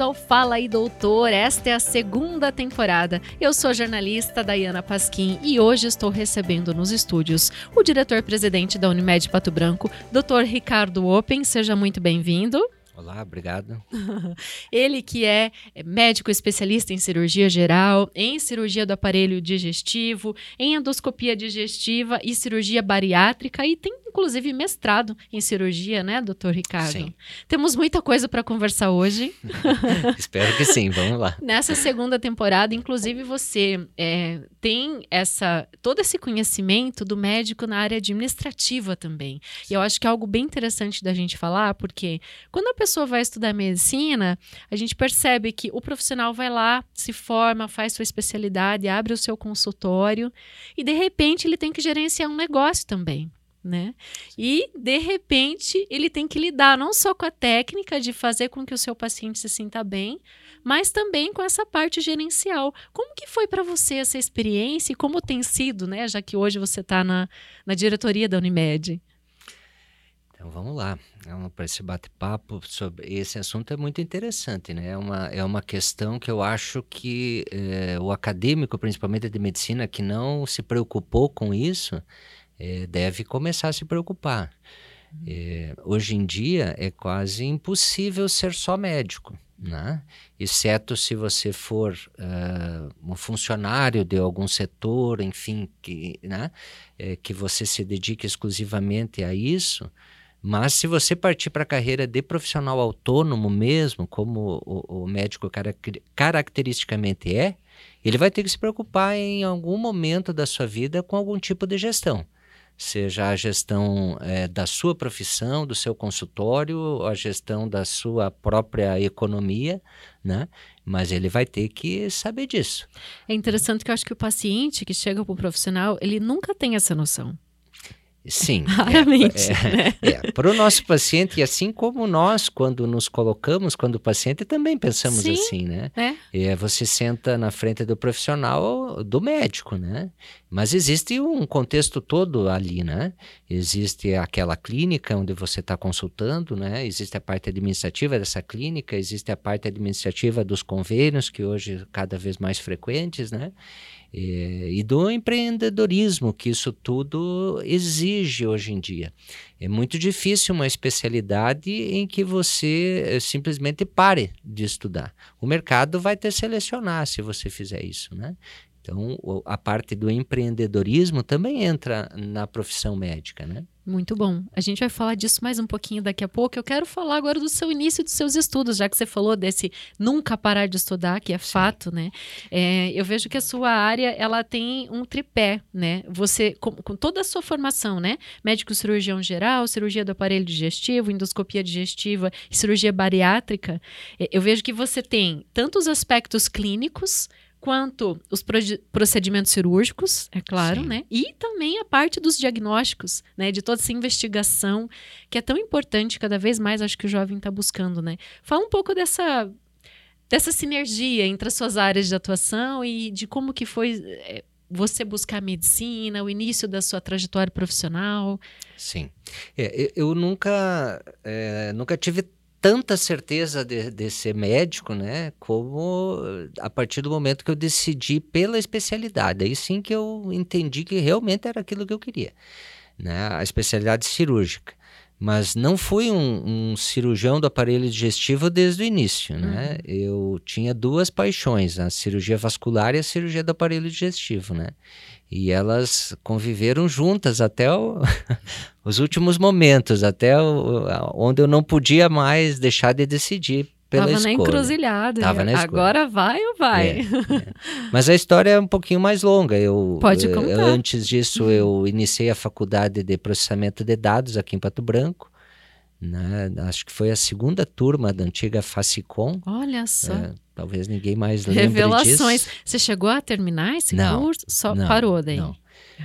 bem-vindo ao Fala aí Doutor. Esta é a segunda temporada. Eu sou a jornalista Dayana Pasquim e hoje estou recebendo nos estúdios o diretor-presidente da Unimed Pato Branco, Dr. Ricardo Open. Seja muito bem-vindo. Olá, obrigado. Ele que é médico especialista em cirurgia geral, em cirurgia do aparelho digestivo, em endoscopia digestiva e cirurgia bariátrica e tem inclusive mestrado em cirurgia, né, doutor Ricardo? Sim. Temos muita coisa para conversar hoje. Espero que sim, vamos lá. Nessa segunda temporada, inclusive você é, tem essa todo esse conhecimento do médico na área administrativa também. E eu acho que é algo bem interessante da gente falar, porque quando a pessoa vai estudar medicina, a gente percebe que o profissional vai lá, se forma, faz sua especialidade, abre o seu consultório e de repente ele tem que gerenciar um negócio também né? E de repente ele tem que lidar não só com a técnica de fazer com que o seu paciente se sinta bem, mas também com essa parte gerencial. Como que foi para você essa experiência e como tem sido, né? Já que hoje você está na, na diretoria da Unimed. Então vamos lá, para esse bate-papo sobre esse assunto é muito interessante, né? É uma, é uma questão que eu acho que é, o acadêmico, principalmente de medicina, que não se preocupou com isso, é, deve começar a se preocupar. É, hoje em dia é quase impossível ser só médico, né? exceto se você for uh, um funcionário de algum setor, enfim, que, né? É, que você se dedique exclusivamente a isso. Mas se você partir para a carreira de profissional autônomo mesmo, como o, o médico caracteristicamente é, ele vai ter que se preocupar em algum momento da sua vida com algum tipo de gestão seja a gestão é, da sua profissão, do seu consultório, a gestão da sua própria economia, né? Mas ele vai ter que saber disso. É interessante que eu acho que o paciente que chega para o profissional, ele nunca tem essa noção. Sim. Raramente. É, né? é, para o nosso paciente, e assim como nós, quando nos colocamos, quando o paciente, também pensamos Sim, assim, né? É. É, você senta na frente do profissional, do médico, né? Mas existe um contexto todo ali, né? Existe aquela clínica onde você está consultando, né? Existe a parte administrativa dessa clínica, existe a parte administrativa dos convênios, que hoje cada vez mais frequentes, né? É, e do empreendedorismo que isso tudo exige hoje em dia. É muito difícil uma especialidade em que você eh, simplesmente pare de estudar. O mercado vai te selecionar se você fizer isso, né? Então, a parte do empreendedorismo também entra na profissão médica, né? Muito bom. A gente vai falar disso mais um pouquinho daqui a pouco. Eu quero falar agora do seu início dos seus estudos, já que você falou desse nunca parar de estudar, que é Sim. fato, né? É, eu vejo que a sua área ela tem um tripé, né? Você com, com, toda a sua formação, né? Médico cirurgião geral, cirurgia do aparelho digestivo, endoscopia digestiva cirurgia bariátrica. É, eu vejo que você tem tanto os aspectos clínicos quanto os procedimentos cirúrgicos, é claro, Sim. né? E também a parte dos diagnósticos, né? De toda essa investigação que é tão importante, cada vez mais acho que o jovem está buscando, né? Fala um pouco dessa dessa sinergia entre as suas áreas de atuação e de como que foi é, você buscar medicina, o início da sua trajetória profissional. Sim, é, eu nunca é, nunca tive tanta certeza de, de, ser médico, né? Como a partir do momento que eu decidi pela especialidade. Aí sim que eu entendi que realmente era aquilo que eu queria, né? A especialidade cirúrgica. Mas não fui um, um cirurgião do aparelho digestivo desde o início, né? Uhum. Eu tinha duas paixões, a cirurgia vascular e a cirurgia do aparelho digestivo, né? E elas conviveram juntas até o, os últimos momentos, até onde eu não podia mais deixar de decidir pela Tava escolha. na encruzilhada. Tava na escolha. Agora vai ou vai? É, é. Mas a história é um pouquinho mais longa. Eu, Pode eh, contar. Antes disso, eu iniciei a faculdade de processamento de dados aqui em Pato Branco. Né? Acho que foi a segunda turma da antiga Facicom. Olha só. É, talvez ninguém mais lembre Revelações. Disso. Você chegou a terminar esse não, curso? Só não, parou daí? Não.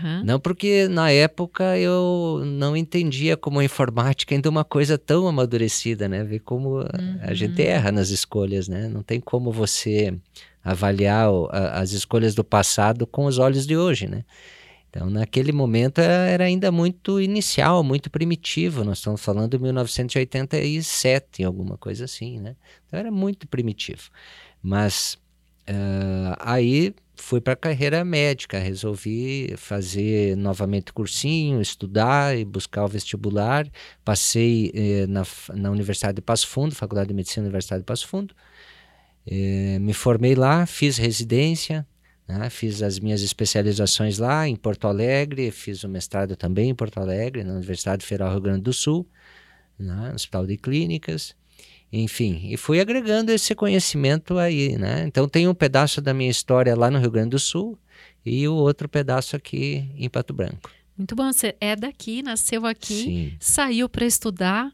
Uhum. Não, porque na época eu não entendia como a informática ainda é uma coisa tão amadurecida, né? Ver como uhum. a gente erra nas escolhas, né? Não tem como você avaliar o, a, as escolhas do passado com os olhos de hoje, né? Então, naquele momento era ainda muito inicial, muito primitivo. Nós estamos falando de 1987, alguma coisa assim, né? Então era muito primitivo. Mas uh, aí fui para a carreira médica, resolvi fazer novamente cursinho, estudar e buscar o vestibular. Passei eh, na, na Universidade de Passo Fundo, Faculdade de Medicina da Universidade de Passo Fundo. Eh, me formei lá, fiz residência, né? fiz as minhas especializações lá em Porto Alegre, fiz o mestrado também em Porto Alegre, na Universidade Federal Rio Grande do Sul, né? no Hospital de Clínicas enfim, e fui agregando esse conhecimento aí, né? Então tem um pedaço da minha história lá no Rio Grande do Sul e o outro pedaço aqui em Pato Branco. Muito bom, você é daqui, nasceu aqui, Sim. saiu para estudar,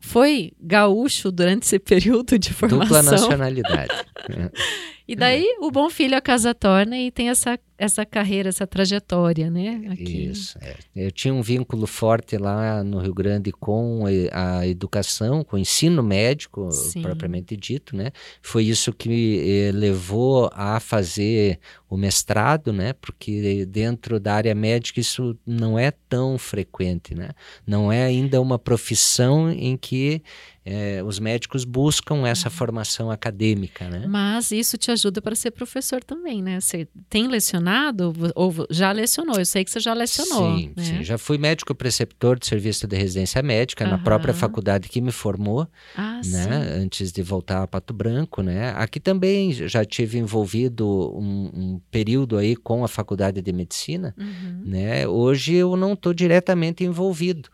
foi gaúcho durante esse período de formação. Dupla nacionalidade. E daí o bom filho a casa torna e tem essa, essa carreira, essa trajetória, né? Aqui. Isso. É. Eu tinha um vínculo forte lá no Rio Grande com a educação, com o ensino médico, Sim. propriamente dito, né? Foi isso que me eh, levou a fazer o mestrado, né? Porque dentro da área médica isso não é tão frequente, né? Não é ainda uma profissão em que é, os médicos buscam essa uhum. formação acadêmica, né? Mas isso te ajuda para ser professor também, né? Você tem lecionado ou já lecionou? Eu sei que você já lecionou. Sim, né? sim. Já fui médico preceptor de serviço de residência médica uhum. na própria faculdade que me formou, ah, né? Sim. Antes de voltar a Pato Branco, né? Aqui também já tive envolvido um, um período aí com a faculdade de medicina, uhum. né? Hoje eu não estou diretamente envolvido,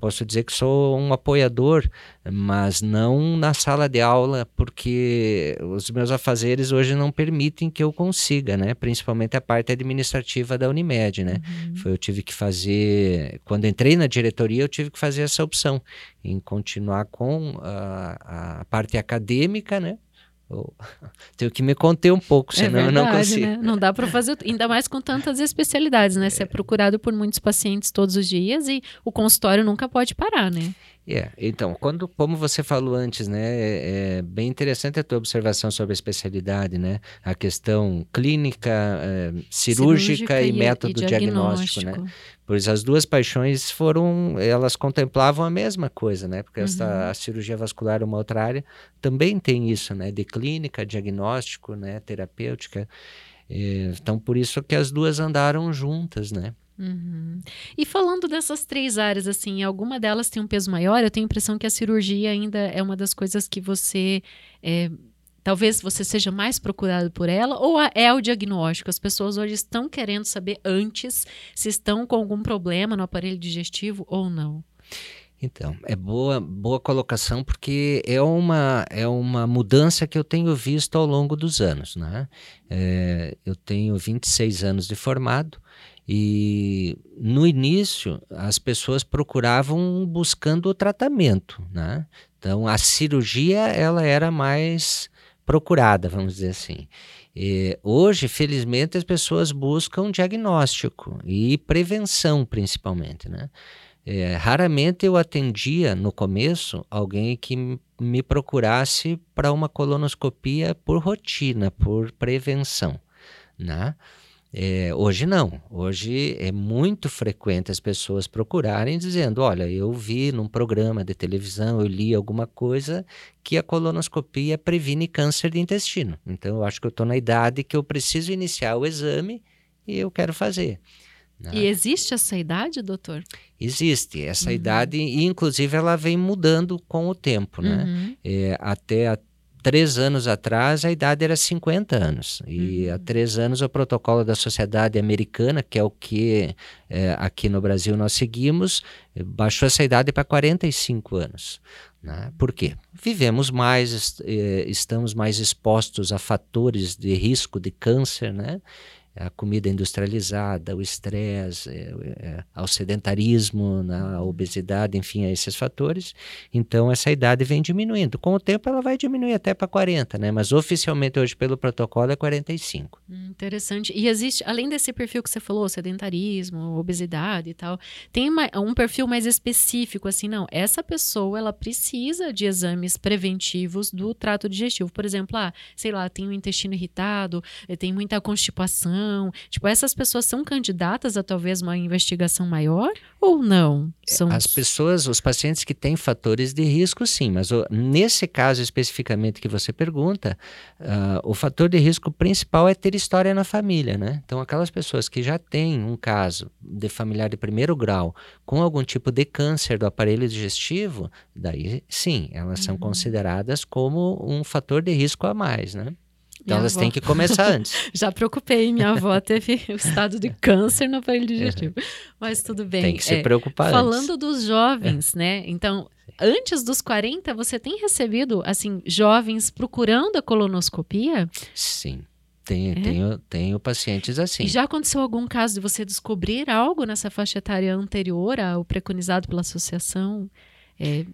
posso dizer que sou um apoiador, mas não na sala de aula, porque os meus afazeres hoje não permitem que eu consiga, né? Principalmente a parte administrativa da Unimed, né? Uhum. Foi, eu tive que fazer, quando entrei na diretoria, eu tive que fazer essa opção em continuar com a, a parte acadêmica, né? tenho que me conter um pouco, é senão é verdade, eu não consigo. Né? Não dá para fazer, ainda mais com tantas especialidades, né? Você é procurado por muitos pacientes todos os dias e o consultório nunca pode parar, né? É, então, quando, como você falou antes, né, é, é, bem interessante a tua observação sobre a especialidade, né, a questão clínica, é, cirúrgica, cirúrgica, e, e método e diagnóstico, diagnóstico, né, pois as duas paixões foram, elas contemplavam a mesma coisa, né, porque uhum. essa, a cirurgia vascular, uma outra área, também tem isso, né, de clínica, diagnóstico, né, terapêutica, é, então por isso que as duas andaram juntas, né. Uhum. E falando dessas três áreas, assim, alguma delas tem um peso maior? Eu tenho a impressão que a cirurgia ainda é uma das coisas que você. É, talvez você seja mais procurado por ela, ou é o diagnóstico? As pessoas hoje estão querendo saber antes se estão com algum problema no aparelho digestivo ou não. Então, é boa, boa colocação porque é uma, é uma mudança que eu tenho visto ao longo dos anos. Né? É, eu tenho 26 anos de formado e no início as pessoas procuravam buscando o tratamento, né? Então a cirurgia ela era mais procurada, vamos dizer assim. E hoje, felizmente, as pessoas buscam diagnóstico e prevenção, principalmente, né? É, raramente eu atendia no começo alguém que me procurasse para uma colonoscopia por rotina, por prevenção, né? É, hoje não. Hoje é muito frequente as pessoas procurarem dizendo: olha, eu vi num programa de televisão, eu li alguma coisa que a colonoscopia previne câncer de intestino. Então eu acho que eu estou na idade que eu preciso iniciar o exame e eu quero fazer. Né? E existe essa idade, doutor? Existe essa uhum. idade e inclusive ela vem mudando com o tempo, né? Uhum. É, até três anos atrás, a idade era 50 anos. E uhum. há três anos, o protocolo da Sociedade Americana, que é o que é, aqui no Brasil nós seguimos, baixou essa idade para 45 anos. Né? Por quê? Vivemos mais, eh, estamos mais expostos a fatores de risco de câncer, né? A comida industrializada, o estresse, é, é, ao sedentarismo, né, a obesidade, enfim, a esses fatores. Então, essa idade vem diminuindo. Com o tempo, ela vai diminuir até para 40, né? Mas oficialmente hoje, pelo protocolo, é 45. Hum, interessante. E existe, além desse perfil que você falou, sedentarismo, obesidade e tal, tem uma, um perfil mais específico, assim, não, essa pessoa, ela precisa de exames preventivos do trato digestivo. Por exemplo, ah, sei lá, tem o intestino irritado, eh, tem muita constipação, Associação? Tipo, essas pessoas são candidatas a talvez uma investigação maior ou não? São... As pessoas, os pacientes que têm fatores de risco, sim, mas o, nesse caso especificamente que você pergunta, uh, o fator de risco principal é ter história na família, né? Então, aquelas pessoas que já têm um caso de familiar de primeiro grau com algum tipo de câncer do aparelho digestivo, daí sim, elas são uhum. consideradas como um fator de risco a mais, né? Então minha elas avó. têm que começar antes. Já preocupei, minha avó teve o estado de câncer no aparelho digestivo. Mas tudo bem. Tem que se é, preocupar Falando antes. dos jovens, é. né? Então, antes dos 40, você tem recebido, assim, jovens procurando a colonoscopia? Sim. Tenho, é? tenho, tenho pacientes assim. E já aconteceu algum caso de você descobrir algo nessa faixa etária anterior ao preconizado pela associação? É,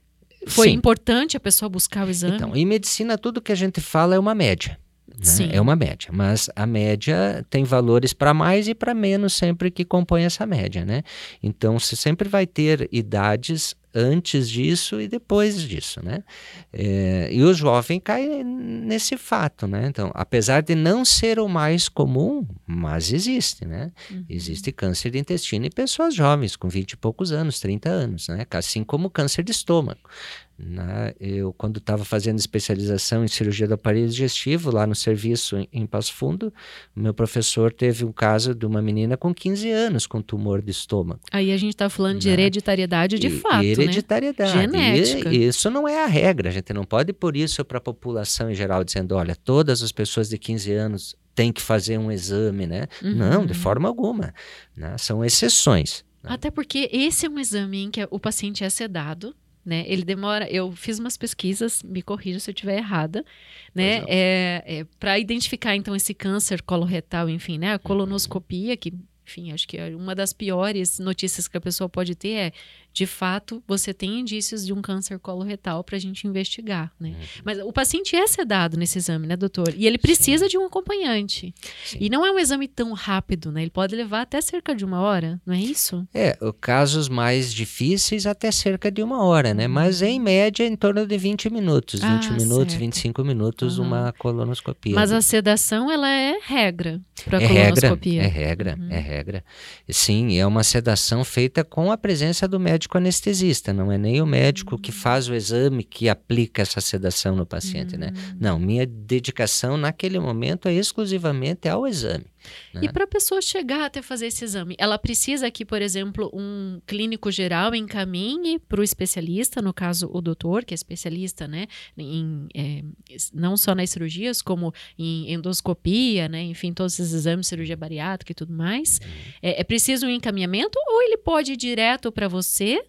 foi Sim. importante a pessoa buscar o exame? Então, em medicina, tudo que a gente fala é uma média. Né? É uma média, mas a média tem valores para mais e para menos sempre que compõe essa média, né? Então, você sempre vai ter idades antes disso e depois disso, né? É, e o jovem cai nesse fato, né? Então, apesar de não ser o mais comum, mas existe, né? Uhum. Existe câncer de intestino em pessoas jovens, com 20 e poucos anos, 30 anos, né? Assim como câncer de estômago. Né? Eu, quando estava fazendo especialização em cirurgia do aparelho digestivo, lá no serviço em, em Passo Fundo, meu professor teve um caso de uma menina com 15 anos com tumor de estômago. Aí a gente está falando de né? hereditariedade de e, fato, né? hereditariedade. Né? Genética. E, isso não é a regra, a gente não pode por isso para a população em geral, dizendo, olha, todas as pessoas de 15 anos têm que fazer um exame, né? Uhum. Não, de forma alguma. Né? São exceções. Né? Até porque esse é um exame em que o paciente é sedado, né? Ele demora. Eu fiz umas pesquisas, me corrija se eu estiver errada, né? É, é para identificar então esse câncer coloretal, enfim, né? A colonoscopia que enfim, acho que é uma das piores notícias que a pessoa pode ter é de fato, você tem indícios de um câncer coloretal para a gente investigar, né? Uhum. Mas o paciente é sedado nesse exame, né, doutor? E ele precisa Sim. de um acompanhante. Sim. E não é um exame tão rápido, né? Ele pode levar até cerca de uma hora, não é isso? É, casos mais difíceis até cerca de uma hora, né? Uhum. Mas em média em torno de 20 minutos. Ah, 20 minutos, certo. 25 minutos, uhum. uma colonoscopia. Mas a sedação, ela é regra para é colonoscopia. Regra, é regra, uhum. é regra. Sim, é uma sedação feita com a presença do médico médico anestesista, não é nem o médico que faz o exame que aplica essa sedação no paciente, né? Hum. Não, minha dedicação naquele momento é exclusivamente ao exame. Né? E para a pessoa chegar até fazer esse exame, ela precisa que, por exemplo, um clínico geral encaminhe para o especialista, no caso o doutor, que é especialista, né, em, é, não só nas cirurgias, como em endoscopia, né, enfim, todos esses exames, cirurgia bariátrica e tudo mais. É, é preciso um encaminhamento ou ele pode ir direto para você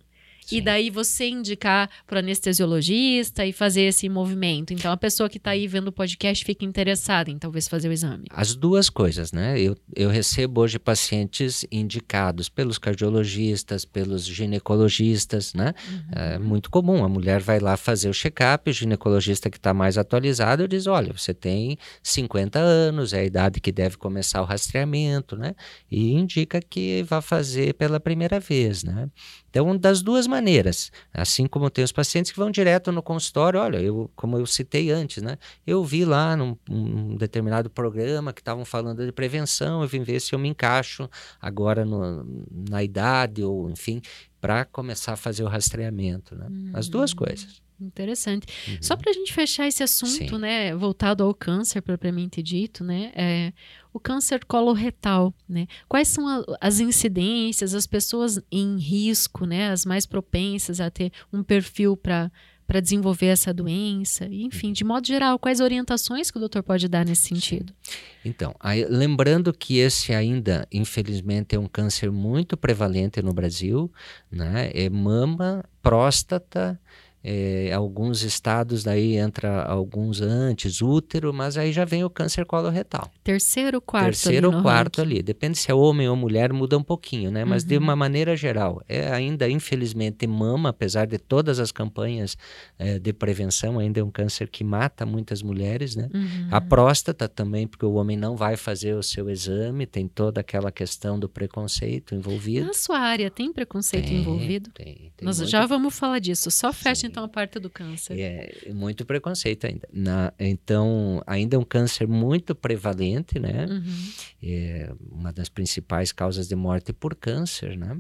Sim. E daí você indicar para o anestesiologista e fazer esse movimento. Então, a pessoa que está aí vendo o podcast fica interessada em talvez fazer o exame. As duas coisas, né? Eu, eu recebo hoje pacientes indicados pelos cardiologistas, pelos ginecologistas, né? Uhum. É muito comum. A mulher vai lá fazer o check-up, o ginecologista que está mais atualizado diz: olha, você tem 50 anos, é a idade que deve começar o rastreamento, né? E indica que vai fazer pela primeira vez, né? Então, das duas maneiras, assim como tem os pacientes que vão direto no consultório, olha, eu, como eu citei antes, né? Eu vi lá num, num determinado programa que estavam falando de prevenção, eu vim ver se eu me encaixo agora no, na idade ou, enfim, para começar a fazer o rastreamento, né? As duas hum. coisas. Interessante. Uhum. Só para a gente fechar esse assunto, Sim. né, voltado ao câncer propriamente dito, né, é, o câncer coloretal, né? Quais são a, as incidências, as pessoas em risco, né, as mais propensas a ter um perfil para para desenvolver essa doença, enfim, de modo geral, quais orientações que o doutor pode dar nesse sentido? Então, aí, lembrando que esse ainda, infelizmente, é um câncer muito prevalente no Brasil, né? É mama, próstata, é, alguns estados daí entra alguns antes, útero, mas aí já vem o câncer coloretal. Terceiro, quarto Terceiro ou quarto ranking. ali. Depende se é homem ou mulher, muda um pouquinho, né? Mas uhum. de uma maneira geral, é ainda infelizmente mama, apesar de todas as campanhas é, de prevenção, ainda é um câncer que mata muitas mulheres, né? Uhum. A próstata também, porque o homem não vai fazer o seu exame, tem toda aquela questão do preconceito envolvido. Na sua área tem preconceito tem, envolvido? Tem, tem Nós muito... já vamos falar disso. Só fecha então a parte do câncer. É, muito preconceito ainda. Na, então, ainda é um câncer muito prevalente, né? Uhum. É uma das principais causas de morte por câncer, né?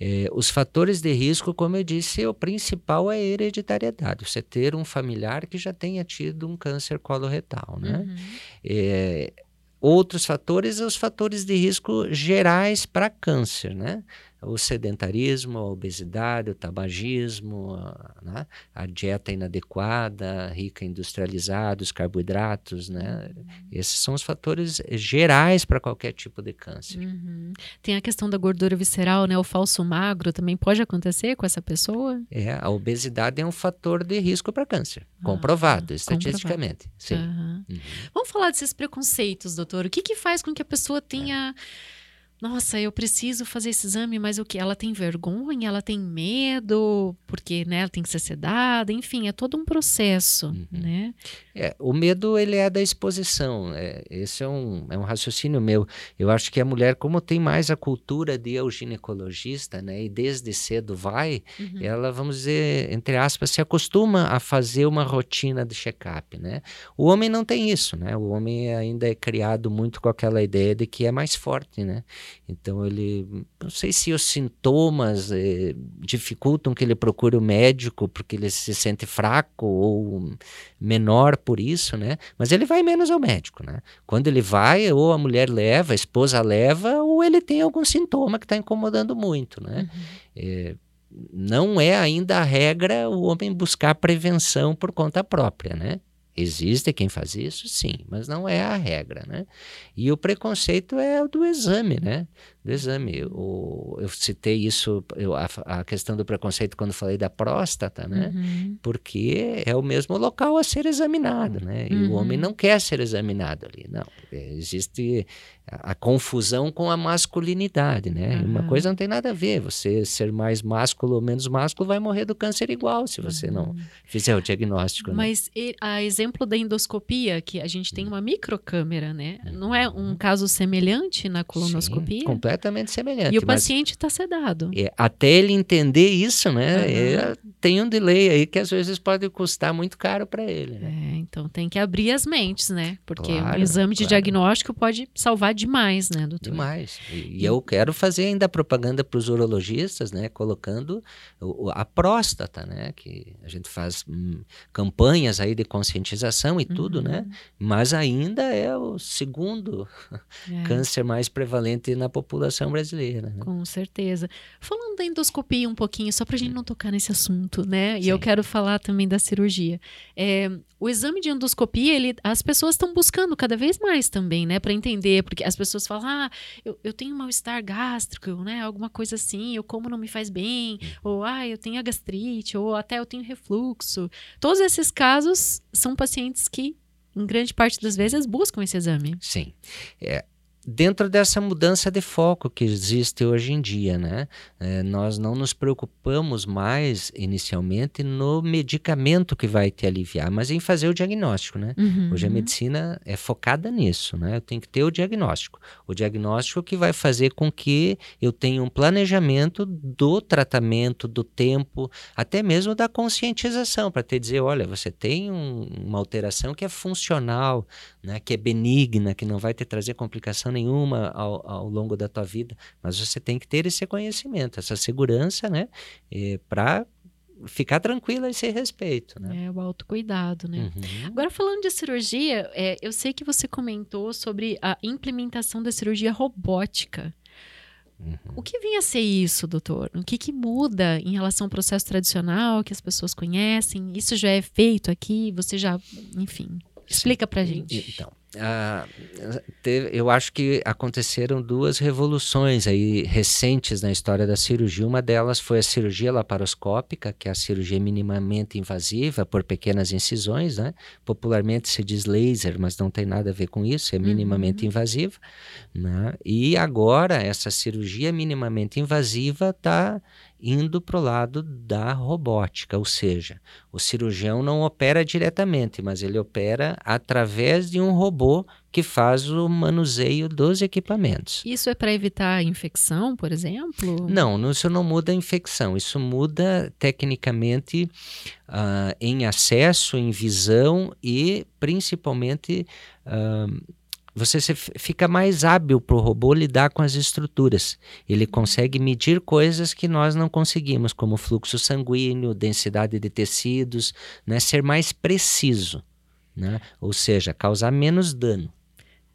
É, os fatores de risco, como eu disse, o principal é a hereditariedade. Você ter um familiar que já tenha tido um câncer coloretal, né? Uhum. É, outros fatores, os fatores de risco gerais para câncer, né? O sedentarismo, a obesidade, o tabagismo, a, né? a dieta inadequada, rica em industrializados, carboidratos, né? Uhum. Esses são os fatores gerais para qualquer tipo de câncer. Uhum. Tem a questão da gordura visceral, né? O falso magro também pode acontecer com essa pessoa? É, a obesidade é um fator de risco para câncer, ah, comprovado estatisticamente. Comprovado. Sim. Uhum. Vamos falar desses preconceitos, doutor. O que, que faz com que a pessoa tenha é nossa, eu preciso fazer esse exame, mas o que? Ela tem vergonha, ela tem medo, porque né, ela tem que ser sedada, enfim, é todo um processo, uhum. né? É, o medo, ele é da exposição, é, esse é um, é um raciocínio meu. Eu acho que a mulher, como tem mais a cultura de o ginecologista, né, e desde cedo vai, uhum. ela, vamos dizer, entre aspas, se acostuma a fazer uma rotina de check-up, né? O homem não tem isso, né? O homem ainda é criado muito com aquela ideia de que é mais forte, né? Então ele, não sei se os sintomas eh, dificultam que ele procure o médico porque ele se sente fraco ou menor por isso, né? Mas ele vai menos ao médico, né? Quando ele vai, ou a mulher leva, a esposa leva, ou ele tem algum sintoma que está incomodando muito, né? Uhum. É, não é ainda a regra o homem buscar prevenção por conta própria, né? Existe quem faz isso, sim, mas não é a regra, né? E o preconceito é o do exame, né? Do exame. O, eu citei isso, eu, a, a, questão do preconceito quando falei da próstata, né? Uhum. Porque é o mesmo local a ser examinado, né? E uhum. o homem não quer ser examinado ali, não. Existe a, a confusão com a masculinidade, né? Uhum. Uma coisa não tem nada a ver. Você ser mais másculo ou menos másculo vai morrer do câncer igual se você não uhum. fizer o diagnóstico. Né? Mas né? a exemplo da endoscopia, que a gente tem uma microcâmera, né? Não é um caso semelhante na colonoscopia? Sim, completamente semelhante. E o paciente está sedado. É, até ele entender isso, né? Uhum. É, tem um delay aí que às vezes pode custar muito caro para ele. Né? É, então tem que abrir as mentes, né? Porque claro, um exame de claro. diagnóstico pode salvar demais, né, doutor? Demais. E, e eu quero fazer ainda propaganda para os urologistas, né? Colocando a próstata, né? Que a gente faz hum, campanhas aí de conscientização e uhum. tudo, né? Uhum. Mas ainda é o segundo é. câncer mais prevalente na população brasileira. Né? Com certeza. Falando da endoscopia um pouquinho, só para a gente não tocar nesse assunto, né? E Sim. eu quero falar também da cirurgia. É, o exame de endoscopia, ele, as pessoas estão buscando cada vez mais também, né? Para entender, porque as pessoas falam, ah, eu, eu tenho mal-estar gástrico, né? Alguma coisa assim, ou como não me faz bem, ou ah, eu tenho a gastrite, ou até eu tenho refluxo. Todos esses casos são pacientes que em grande parte das vezes buscam esse exame. Sim. É, dentro dessa mudança de foco que existe hoje em dia, né? É, nós não nos preocupamos mais inicialmente no medicamento que vai te aliviar, mas em fazer o diagnóstico, né? Uhum. Hoje a medicina é focada nisso, né? Eu tenho que ter o diagnóstico, o diagnóstico que vai fazer com que eu tenha um planejamento do tratamento, do tempo, até mesmo da conscientização para te dizer, olha, você tem um, uma alteração que é funcional, né? Que é benigna, que não vai te trazer complicação nenhuma ao, ao longo da tua vida, mas você tem que ter esse conhecimento, essa segurança, né, para ficar tranquila a esse respeito. Né? É, o autocuidado, né? Uhum. Agora, falando de cirurgia, é, eu sei que você comentou sobre a implementação da cirurgia robótica. Uhum. O que vem a ser isso, doutor? O que, que muda em relação ao processo tradicional que as pessoas conhecem? Isso já é feito aqui? Você já, enfim, explica pra gente. Então, ah, teve, eu acho que aconteceram duas revoluções aí recentes na história da cirurgia. Uma delas foi a cirurgia laparoscópica, que é a cirurgia minimamente invasiva por pequenas incisões, né? Popularmente se diz laser, mas não tem nada a ver com isso, é minimamente uhum. invasiva. Né? E agora essa cirurgia minimamente invasiva está indo para o lado da robótica, ou seja, o cirurgião não opera diretamente, mas ele opera através de um robô robô que faz o manuseio dos equipamentos. Isso é para evitar infecção, por exemplo? Não, isso não muda a infecção. Isso muda tecnicamente uh, em acesso, em visão e principalmente uh, você fica mais hábil para o robô lidar com as estruturas. Ele consegue medir coisas que nós não conseguimos, como fluxo sanguíneo, densidade de tecidos, né? ser mais preciso, né? ou seja, causar menos dano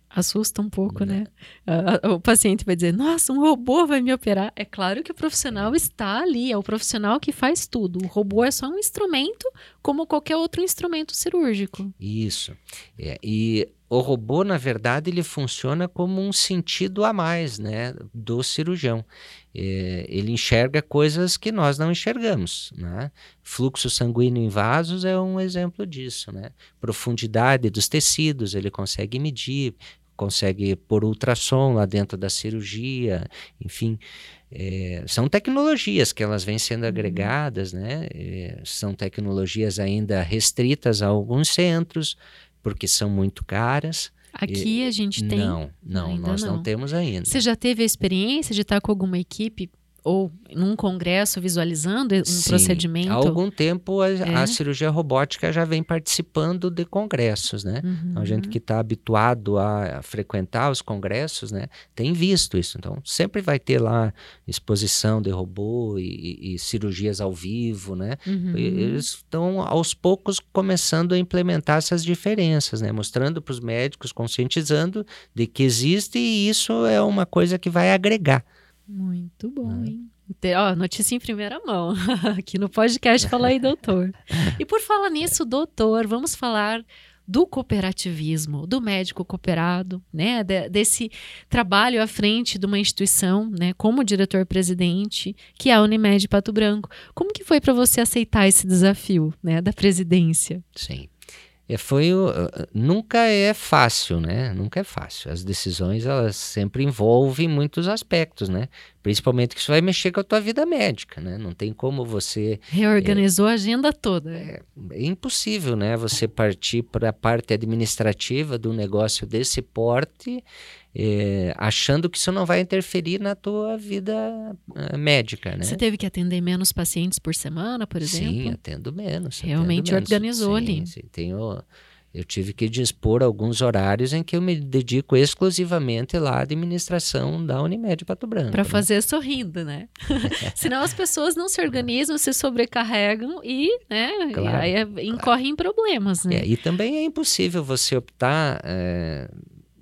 assusta um pouco, né? né? O paciente vai dizer: Nossa, um robô vai me operar. É claro que o profissional está ali, é o profissional que faz tudo. O robô é só um instrumento, como qualquer outro instrumento cirúrgico. Isso. É, e o robô, na verdade, ele funciona como um sentido a mais né, do cirurgião. É, ele enxerga coisas que nós não enxergamos. Né? Fluxo sanguíneo em vasos é um exemplo disso. Né? Profundidade dos tecidos, ele consegue medir, consegue pôr ultrassom lá dentro da cirurgia, enfim. É, são tecnologias que elas vêm sendo uhum. agregadas, né? É, são tecnologias ainda restritas a alguns centros, porque são muito caras. Aqui a gente tem. Não, não, nós não. não. temos ainda. Você já teve a experiência de estar com alguma equipe ou num congresso visualizando um Sim, procedimento? Há algum tempo a, é. a, cirurgia robótica já vem participando de congressos, né? Uhum. Então, a gente que está habituado a, a, frequentar os congressos, né, tem visto isso. Então, sempre vai ter lá exposição de robô e, e cirurgias ao vivo, né? Uhum. eles estão aos poucos começando a implementar essas diferenças, né? Mostrando para os médicos, conscientizando de que existe e isso é uma coisa que vai agregar. Muito bom, é. hein? Ó, notícia em primeira mão. Aqui no podcast Fala aí, doutor. E por falar nisso, doutor, vamos falar do cooperativismo, do médico cooperado, né, de, desse trabalho à frente de uma instituição, né, como diretor-presidente, que é a Unimed Pato Branco. Como que foi para você aceitar esse desafio, né, da presidência? Sim. É, foi nunca é fácil, né? Nunca é fácil. As decisões elas sempre envolvem muitos aspectos, né? Principalmente que isso vai mexer com a tua vida médica, né? Não tem como você reorganizou é, a agenda toda. É, é, impossível, né? Você partir para a parte administrativa do negócio desse porte é, achando que isso não vai interferir na tua vida uh, médica, né? Você teve que atender menos pacientes por semana, por exemplo? Sim, atendo menos. Realmente atendo menos. organizou sim, ali. Sim, tenho, eu tive que dispor alguns horários em que eu me dedico exclusivamente lá à administração da Unimed Pato Branco. Para né? fazer sorrindo, né? Senão as pessoas não se organizam, se sobrecarregam e, né, claro, e aí é, incorrem claro. em problemas, né? É, e também é impossível você optar... É,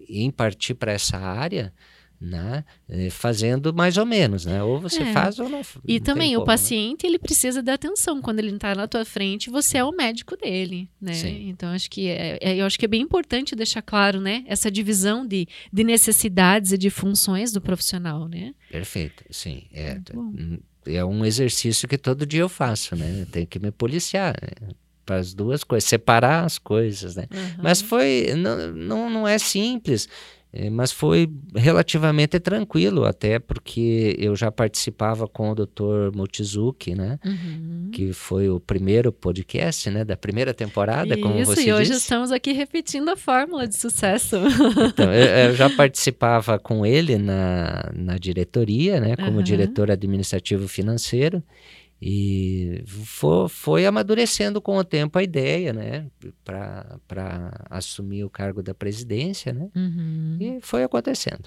em partir para essa área, né? Eh, fazendo mais ou menos, né? Ou você é. faz ou não. E não também o como, né? paciente né? ele precisa de atenção quando ele está na tua frente, você é o médico dele, né? Sim. Então acho que é, é, eu acho que é bem importante deixar claro, né? Essa divisão de, de necessidades e de funções do profissional, né? Perfeito, sim. É, é um exercício que todo dia eu faço, né? Eu tenho que me policiar. Né? para as duas coisas, separar as coisas, né? Uhum. Mas foi, não, não, não é simples, é, mas foi relativamente tranquilo, até porque eu já participava com o Dr. Motizuki, né? Uhum. Que foi o primeiro podcast, né? Da primeira temporada, Isso, como você e hoje disse. estamos aqui repetindo a fórmula de sucesso. Então, eu, eu já participava com ele na, na diretoria, né? Como uhum. diretor administrativo financeiro. E foi, foi amadurecendo com o tempo a ideia, né, para assumir o cargo da presidência, né, uhum. e foi acontecendo.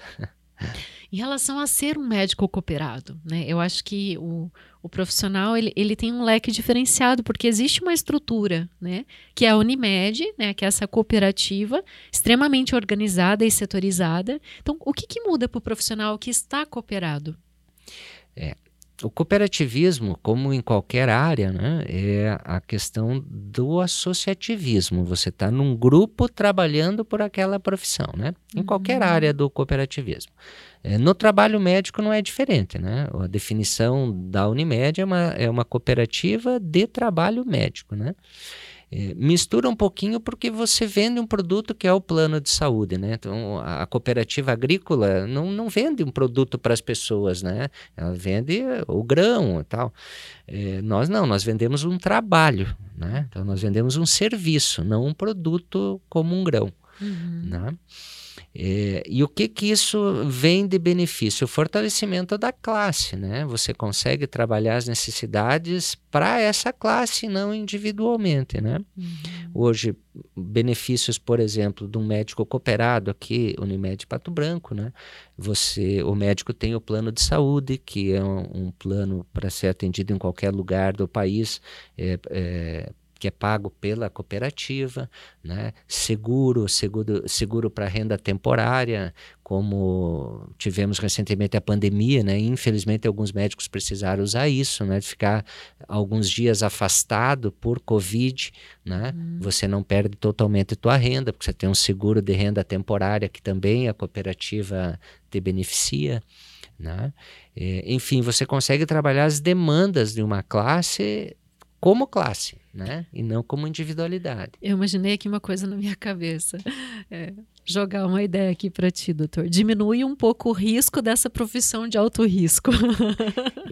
Em relação a ser um médico cooperado, né, eu acho que o, o profissional ele, ele tem um leque diferenciado, porque existe uma estrutura, né, que é a Unimed, né, que é essa cooperativa extremamente organizada e setorizada. Então, o que, que muda para o profissional que está cooperado? É, o cooperativismo, como em qualquer área, né, é a questão do associativismo. Você está num grupo trabalhando por aquela profissão, né? Em uhum. qualquer área do cooperativismo. É, no trabalho médico não é diferente, né? A definição da Unimed é uma, é uma cooperativa de trabalho médico, né? É, mistura um pouquinho porque você vende um produto que é o plano de saúde, né? Então, a, cooperativa agrícola não, não vende um produto para as pessoas, né? Ela vende o grão e tal. É, nós não, nós vendemos um trabalho, né? Então, nós vendemos um serviço, não um produto como um grão. Uhum. Né? É, e o que que isso vem de benefício? O fortalecimento da classe, né? Você consegue trabalhar as necessidades para essa classe, não individualmente, né? Uhum. Hoje, benefícios, por exemplo, de um médico cooperado aqui, Unimed Pato Branco, né? Você, o médico tem o plano de saúde, que é um, um plano para ser atendido em qualquer lugar do país, é, é, que é pago pela cooperativa, né? seguro, seguro, seguro para renda temporária, como tivemos recentemente a pandemia, né? Infelizmente alguns médicos precisaram usar isso, né? De ficar alguns dias afastado por Covid, né? Uhum. Você não perde totalmente tua renda, porque você tem um seguro de renda temporária que também a cooperativa te beneficia. Né? É, enfim, você consegue trabalhar as demandas de uma classe como classe, né? E não como individualidade. Eu imaginei aqui uma coisa na minha cabeça. É, jogar uma ideia aqui para ti, doutor. Diminui um pouco o risco dessa profissão de alto risco.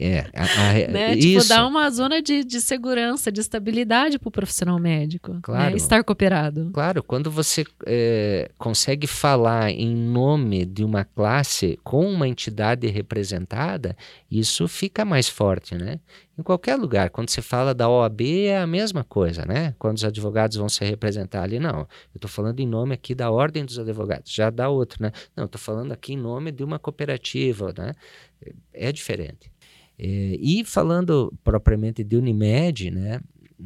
É, a, a, né? Tipo, dar uma zona de, de segurança, de estabilidade para o profissional médico. Né? Claro. Né? Estar cooperado. Claro, quando você é, consegue falar em nome de uma classe com uma entidade representada, isso fica mais forte, né? Em qualquer lugar, quando você fala da OAB, é a mesma coisa, né? Quando os advogados vão se representar ali, não. Eu estou falando em nome aqui da Ordem dos Advogados, já dá outro, né? Não, estou falando aqui em nome de uma cooperativa, né? É diferente. É, e falando propriamente de Unimed, né?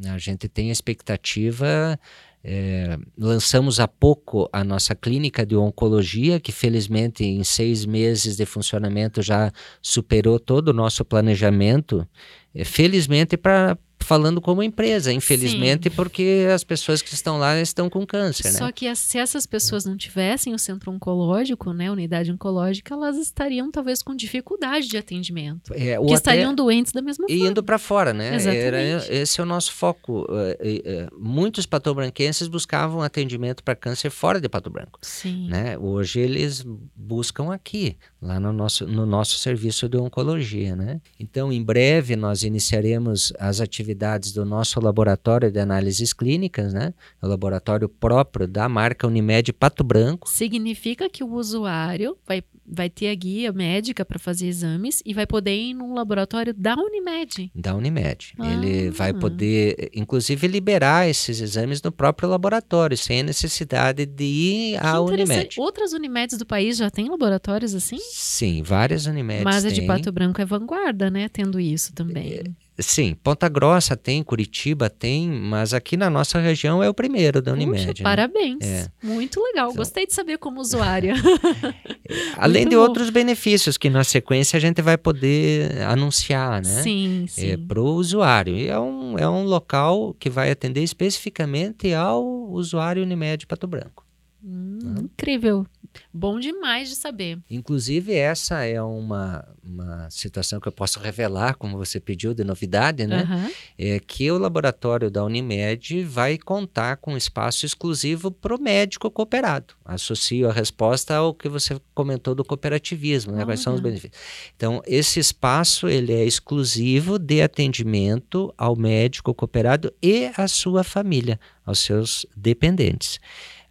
A gente tem a expectativa é, lançamos há pouco a nossa clínica de oncologia, que felizmente em seis meses de funcionamento já superou todo o nosso planejamento. É, felizmente para falando como empresa, infelizmente, Sim. porque as pessoas que estão lá estão com câncer, Só né? que se essas pessoas não tivessem o centro oncológico, né, unidade oncológica, elas estariam talvez com dificuldade de atendimento, é, que estariam doentes da mesma forma. E indo para fora, né? Era, esse é o nosso foco. Uh, uh, muitos patobranquenses buscavam atendimento para câncer fora de Pato Branco. Sim. Né? Hoje eles buscam aqui, lá no nosso, no nosso serviço de oncologia, né? Então, em breve nós iniciaremos as atividades do nosso laboratório de análises clínicas, né? O laboratório próprio da marca Unimed Pato Branco. Significa que o usuário vai, vai ter a guia médica para fazer exames e vai poder ir num laboratório da Unimed. Da Unimed. Ah. Ele vai poder, inclusive, liberar esses exames no próprio laboratório, sem a necessidade de ir à Unimed. Outras Unimeds do país já têm laboratórios assim? Sim, várias Unimeds. Mas a de Pato Branco é vanguarda, né? Tendo isso também. Sim, Ponta Grossa tem, Curitiba tem, mas aqui na nossa região é o primeiro da Unimed. Puxa, né? Parabéns. É. Muito legal. Então, Gostei de saber como usuária. Além Muito de bom. outros benefícios que na sequência a gente vai poder anunciar, né? Sim, é, sim. É, Para o usuário. E é um, é um local que vai atender especificamente ao usuário Unimed Pato Branco. Hum, né? Incrível. Bom demais de saber. Inclusive, essa é uma, uma situação que eu posso revelar, como você pediu, de novidade, né? Uhum. É que o laboratório da Unimed vai contar com um espaço exclusivo para o médico cooperado. Associo a resposta ao que você comentou do cooperativismo, né? Uhum. Quais são os benefícios. Então, esse espaço ele é exclusivo de atendimento ao médico cooperado e à sua família, aos seus dependentes.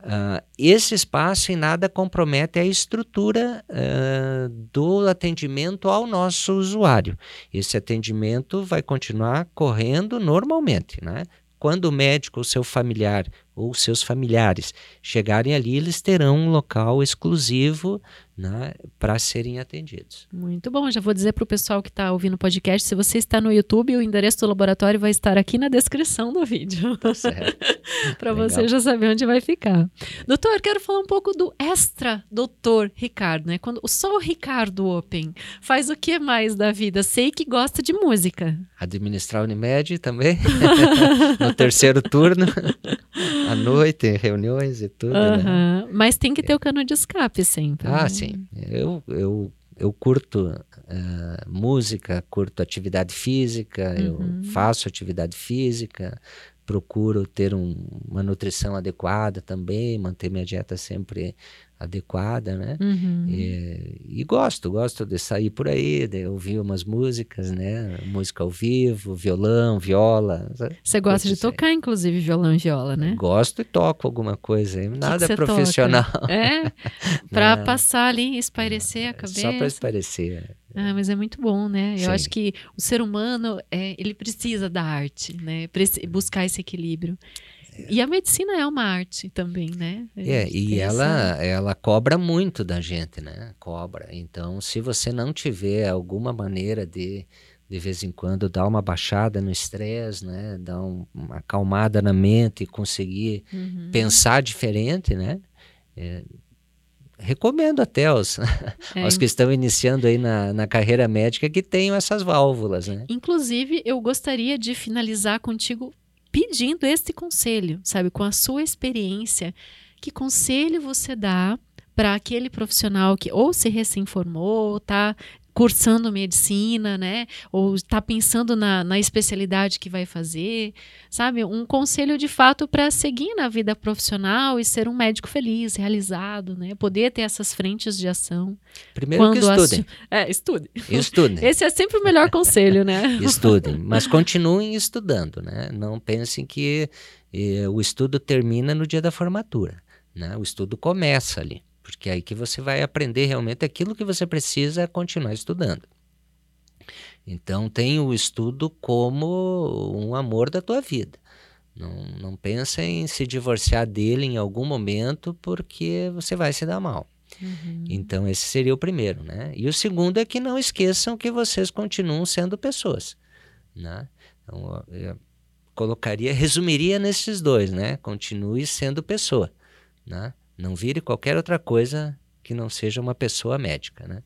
Uh, esse espaço em nada compromete a estrutura uh, do atendimento ao nosso usuário. Esse atendimento vai continuar correndo normalmente. Né? Quando o médico ou seu familiar ou seus familiares chegarem ali, eles terão um local exclusivo né, para serem atendidos. Muito bom. Já vou dizer para o pessoal que está ouvindo o podcast: se você está no YouTube, o endereço do laboratório vai estar aqui na descrição do vídeo. Tá para você já saber onde vai ficar. Doutor, quero falar um pouco do extra doutor Ricardo, né? Quando só o Ricardo Open faz o que mais da vida? Sei que gosta de música. Administrar Unimed também, no terceiro turno à noite, em reuniões e tudo. Né? Mas tem que ter o cano de escape sempre. Ah, né? sim. Eu, eu, eu curto uh, música, curto atividade física, uhum. eu faço atividade física, procuro ter um, uma nutrição adequada também, manter minha dieta sempre adequada, né? Uhum. E, e, gosto, gosto de sair por aí, de ouvir umas músicas, né? Música ao vivo, violão, viola. Você gosta de tocar, inclusive, violão e viola, né? Gosto e toco alguma coisa, nada que profissional. Toca? É? Para passar ali, espairecer a cabeça. Só para espairecer. Ah, mas é muito bom, né? Eu Sim. acho que o ser humano, é, ele precisa da arte, né? Buscar esse equilíbrio. E a medicina é uma arte também, né? É, e ela, ela cobra muito da gente, né? Cobra. Então, se você não tiver alguma maneira de, de vez em quando, dar uma baixada no estresse, né? Dar um, uma acalmada na mente e conseguir uhum. pensar diferente, né? É, recomendo até aos, é. aos que estão iniciando aí na, na carreira médica que tenham essas válvulas, né? Inclusive, eu gostaria de finalizar contigo pedindo este conselho, sabe, com a sua experiência, que conselho você dá para aquele profissional que ou se recém-formou, está cursando medicina, né? Ou está pensando na, na especialidade que vai fazer, sabe? Um conselho de fato para seguir na vida profissional e ser um médico feliz, realizado, né? Poder ter essas frentes de ação. Primeiro que estudem. É, estudem. Estudem. Esse é sempre o melhor conselho, né? estudem, mas continuem estudando, né? Não pensem que eh, o estudo termina no dia da formatura, né? O estudo começa ali. Porque é aí que você vai aprender realmente aquilo que você precisa continuar estudando. Então, tem o estudo como um amor da tua vida. Não, não pensa em se divorciar dele em algum momento porque você vai se dar mal. Uhum. Então, esse seria o primeiro, né? E o segundo é que não esqueçam que vocês continuam sendo pessoas, né? Então, eu colocaria, resumiria nesses dois, né? Continue sendo pessoa, né? Não vire qualquer outra coisa que não seja uma pessoa médica, né?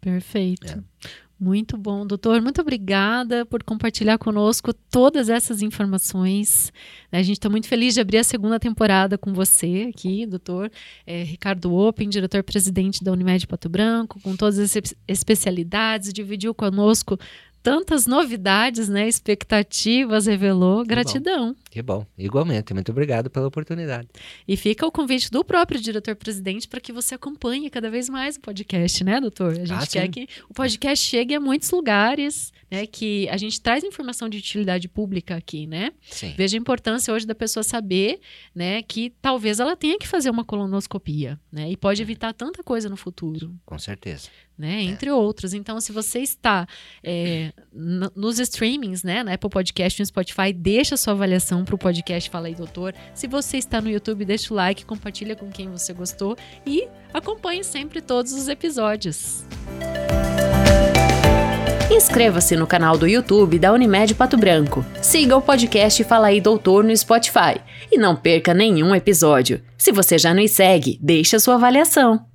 Perfeito. É. Muito bom, doutor. Muito obrigada por compartilhar conosco todas essas informações. A gente está muito feliz de abrir a segunda temporada com você aqui, doutor é, Ricardo Open, diretor-presidente da Unimed Pato Branco, com todas as especialidades, dividiu conosco tantas novidades, né? Expectativas, revelou. Gratidão. Que bom. Igualmente. Muito obrigado pela oportunidade. E fica o convite do próprio diretor-presidente para que você acompanhe cada vez mais o podcast, né, doutor? A gente ah, quer sim. que o podcast chegue a muitos lugares, né? Que a gente traz informação de utilidade pública aqui, né? Sim. Veja a importância hoje da pessoa saber, né, que talvez ela tenha que fazer uma colonoscopia, né? E pode evitar tanta coisa no futuro. Com certeza né? É. Entre outros. Então, se você está é, nos streamings, né? Na Apple Podcast, no Spotify, deixa sua avaliação para o podcast Fala aí, Doutor. Se você está no YouTube, deixa o like, compartilha com quem você gostou e acompanhe sempre todos os episódios. Inscreva-se no canal do YouTube da Unimed Pato Branco. Siga o podcast Fala aí Doutor no Spotify. E não perca nenhum episódio. Se você já nos segue, deixa sua avaliação.